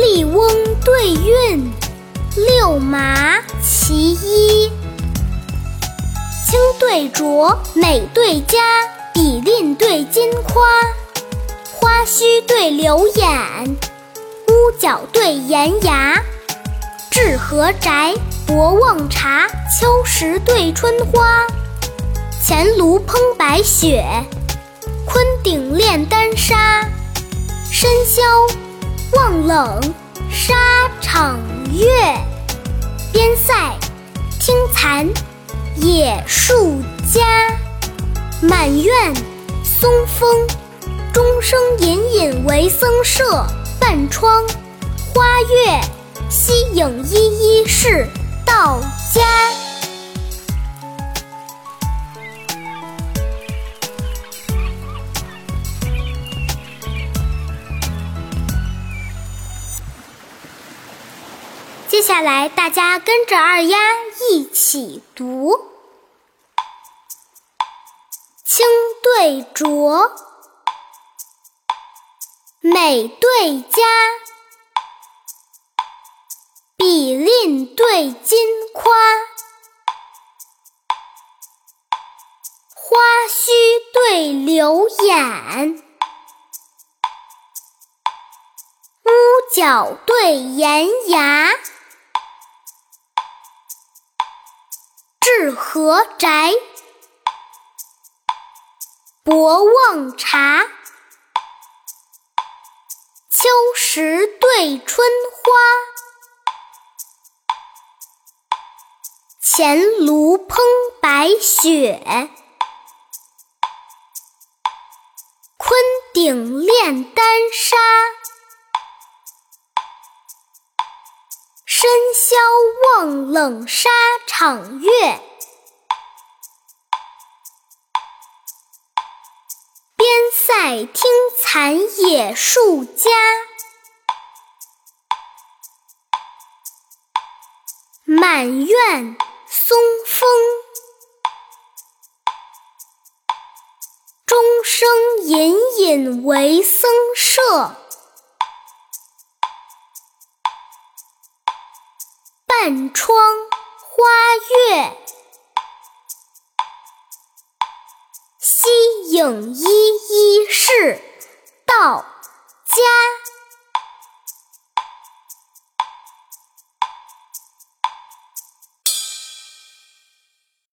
笠翁对韵，六麻其一。清对浊，美对佳，比吝对金夸。花须对柳眼，屋角对檐牙。至和宅，博望茶，秋实对春花。前炉烹白雪，昆鼎炼丹砂。深宵。望冷沙场月，边塞听残野树家，满院松风，钟声隐隐为僧舍，半窗花月夕影依依是道家。接下来，大家跟着二丫一起读：清对浊，美对佳，比吝对金夸，花须对柳眼，屋角对檐牙。至和宅，博望茶，秋实对春花，前炉烹白雪，昆鼎炼丹砂。深宵望冷沙场月，边塞听残野树家。满院松风，钟声隐隐为僧舍。半窗花月，西影依